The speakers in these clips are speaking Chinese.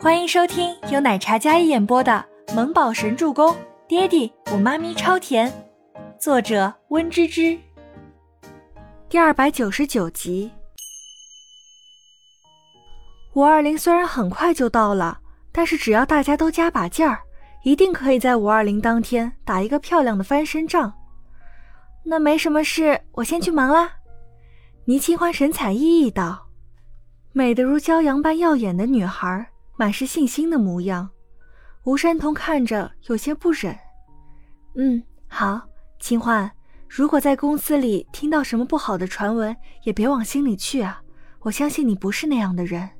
欢迎收听由奶茶一演播的《萌宝神助攻》，爹地我妈咪超甜，作者温芝芝。第二百九十九集。五二零虽然很快就到了，但是只要大家都加把劲儿，一定可以在五二零当天打一个漂亮的翻身仗。那没什么事，我先去忙啦。倪清欢神采奕奕道。美得如骄阳般耀眼的女孩，满是信心的模样。吴山童看着有些不忍。嗯，好，清欢，如果在公司里听到什么不好的传闻，也别往心里去啊。我相信你不是那样的人。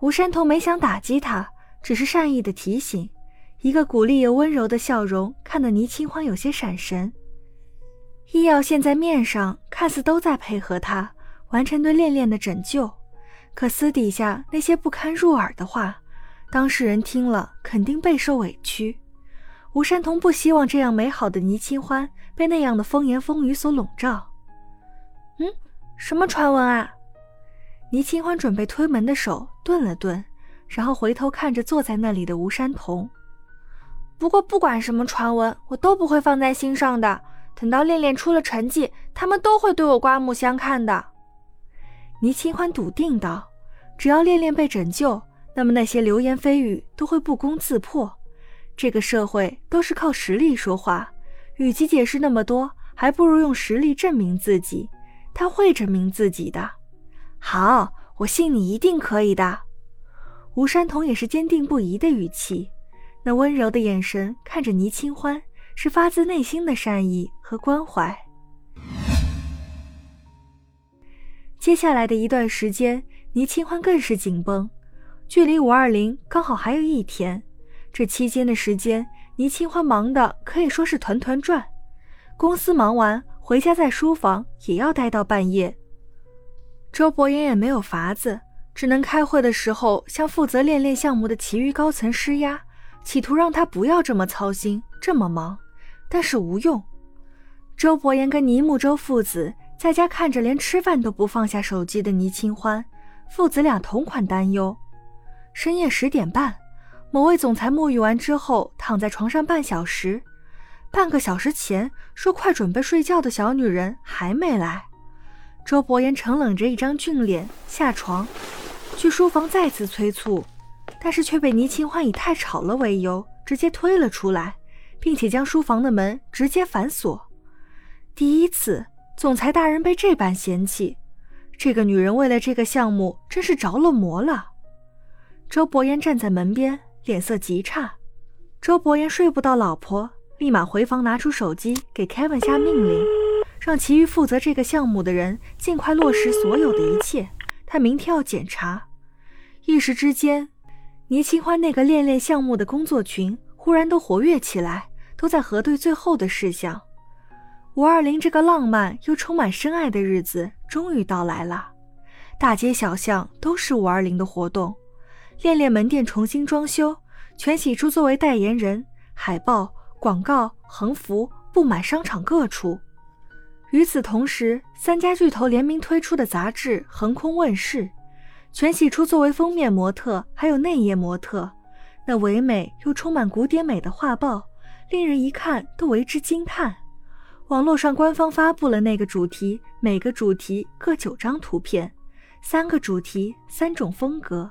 吴山童没想打击他，只是善意的提醒，一个鼓励又温柔的笑容，看得倪清欢有些闪神。医药现在面上看似都在配合他完成对恋恋的拯救。可私底下那些不堪入耳的话，当事人听了肯定备受委屈。吴山童不希望这样美好的倪清欢被那样的风言风语所笼罩。嗯，什么传闻啊？倪清欢准备推门的手顿了顿，然后回头看着坐在那里的吴山童。不过不管什么传闻，我都不会放在心上的。等到恋恋出了成绩，他们都会对我刮目相看的。倪清欢笃定道：“只要恋恋被拯救，那么那些流言蜚语都会不攻自破。这个社会都是靠实力说话，与其解释那么多，还不如用实力证明自己。他会证明自己的。好，我信你一定可以的。”吴山童也是坚定不移的语气，那温柔的眼神看着倪清欢，是发自内心的善意和关怀。接下来的一段时间，倪清欢更是紧绷。距离五二零刚好还有一天，这期间的时间，倪清欢忙的可以说是团团转。公司忙完回家，在书房也要待到半夜。周伯言也没有法子，只能开会的时候向负责练练项目的其余高层施压，企图让他不要这么操心，这么忙。但是无用。周伯言跟倪木舟父子。在家看着连吃饭都不放下手机的倪清欢，父子俩同款担忧。深夜十点半，某位总裁沐浴完之后躺在床上半小时，半个小时前说快准备睡觉的小女人还没来。周伯言沉冷着一张俊脸下床，去书房再次催促，但是却被倪清欢以太吵了为由直接推了出来，并且将书房的门直接反锁。第一次。总裁大人被这般嫌弃，这个女人为了这个项目真是着了魔了。周伯言站在门边，脸色极差。周伯言睡不到老婆，立马回房拿出手机给 Kevin 下命令，让其余负责这个项目的人尽快落实所有的一切。他明天要检查。一时之间，倪清欢那个恋恋项目的工作群忽然都活跃起来，都在核对最后的事项。五二零这个浪漫又充满深爱的日子终于到来了，大街小巷都是五二零的活动，恋恋门店重新装修，全喜初作为代言人，海报、广告、横幅布满商场各处。与此同时，三家巨头联名推出的杂志横空问世，全喜初作为封面模特，还有内页模特，那唯美又充满古典美的画报，令人一看都为之惊叹。网络上官方发布了那个主题，每个主题各九张图片，三个主题三种风格，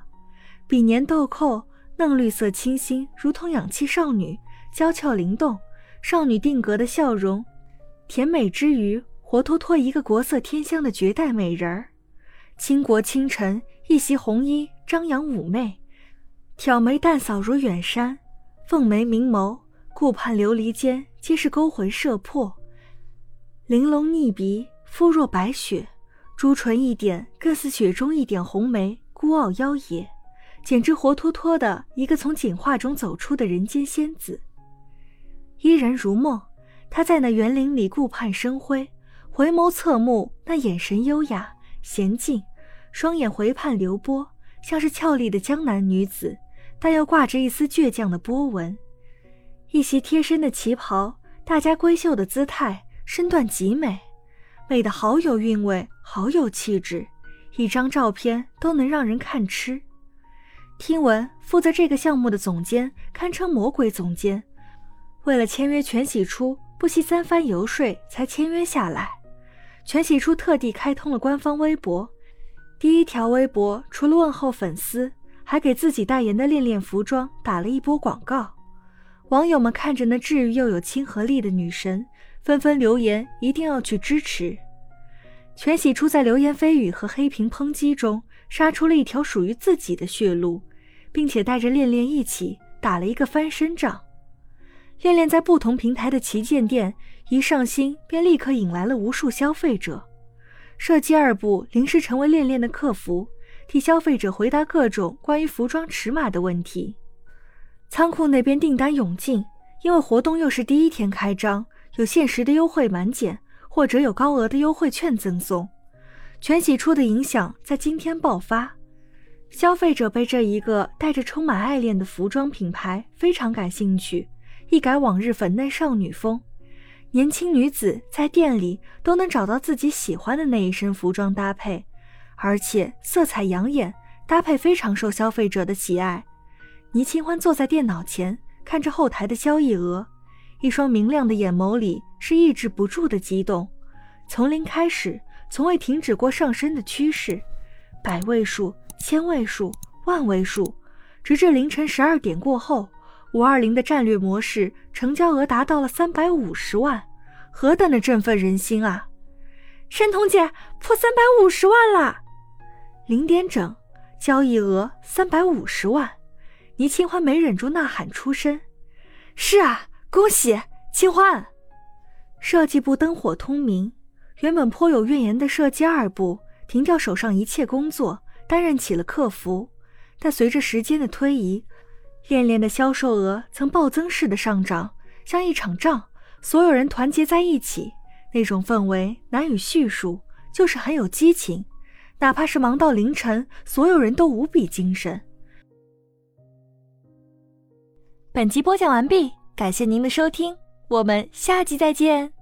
比年豆蔻，嫩绿色清新，如同氧气少女，娇俏灵动，少女定格的笑容，甜美之余，活脱脱一个国色天香的绝代美人儿。倾国倾城，一袭红衣，张扬妩媚，挑眉淡扫如远山，凤眉明眸，顾盼琉璃间，皆是勾魂摄魄。玲珑腻鼻，肤若白雪，朱唇一点，更似雪中一点红梅，孤傲妖冶，简直活脱脱的一个从景化中走出的人间仙子。依然如梦，她在那园林里顾盼生辉，回眸侧目，那眼神优雅娴静，双眼回盼流波，像是俏丽的江南女子，但又挂着一丝倔强的波纹。一袭贴身的旗袍，大家闺秀的姿态。身段极美，美得好有韵味，好有气质，一张照片都能让人看痴。听闻负责这个项目的总监堪称魔鬼总监，为了签约全喜初，不惜三番游说才签约下来。全喜初特地开通了官方微博，第一条微博除了问候粉丝，还给自己代言的恋恋服装打了一波广告。网友们看着那治愈又有亲和力的女神，纷纷留言一定要去支持。全喜初在流言蜚语和黑屏抨击中，杀出了一条属于自己的血路，并且带着恋恋一起打了一个翻身仗。恋恋在不同平台的旗舰店一上新，便立刻引来了无数消费者。设计二部临时成为恋恋的客服，替消费者回答各种关于服装尺码的问题。仓库那边订单涌进，因为活动又是第一天开张，有限时的优惠满减。或者有高额的优惠券赠送，全喜初的影响在今天爆发，消费者被这一个带着充满爱恋的服装品牌非常感兴趣，一改往日粉嫩少女风，年轻女子在店里都能找到自己喜欢的那一身服装搭配，而且色彩养眼，搭配非常受消费者的喜爱。倪清欢坐在电脑前，看着后台的交易额。一双明亮的眼眸里是抑制不住的激动，从零开始，从未停止过上升的趋势，百位数、千位数、万位数，直至凌晨十二点过后，五二零的战略模式成交额达到了三百五十万，何等的振奋人心啊！申彤姐破三百五十万啦！零点整，交易额三百五十万，倪清欢没忍住呐喊出声：“是啊！”恭喜清欢！设计部灯火通明，原本颇有怨言的设计二部停掉手上一切工作，担任起了客服。但随着时间的推移，恋恋的销售额曾暴增式的上涨，像一场仗，所有人团结在一起，那种氛围难以叙述，就是很有激情。哪怕是忙到凌晨，所有人都无比精神。本集播讲完毕。感谢您的收听，我们下集再见。